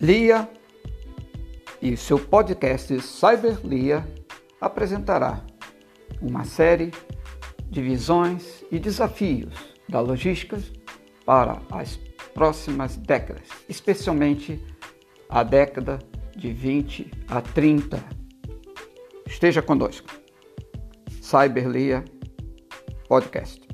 Lia e seu podcast Cyberlia apresentará uma série de visões e desafios da logística para as próximas décadas, especialmente a década de 20 a 30. Esteja conosco. Cyberlia Podcast.